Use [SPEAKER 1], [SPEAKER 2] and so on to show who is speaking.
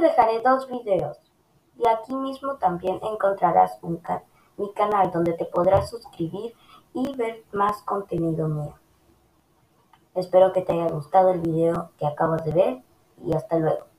[SPEAKER 1] dejaré dos videos y aquí mismo también encontrarás un mi canal donde te podrás suscribir y ver más contenido mío. Espero que te haya gustado el video que acabas de ver y hasta luego.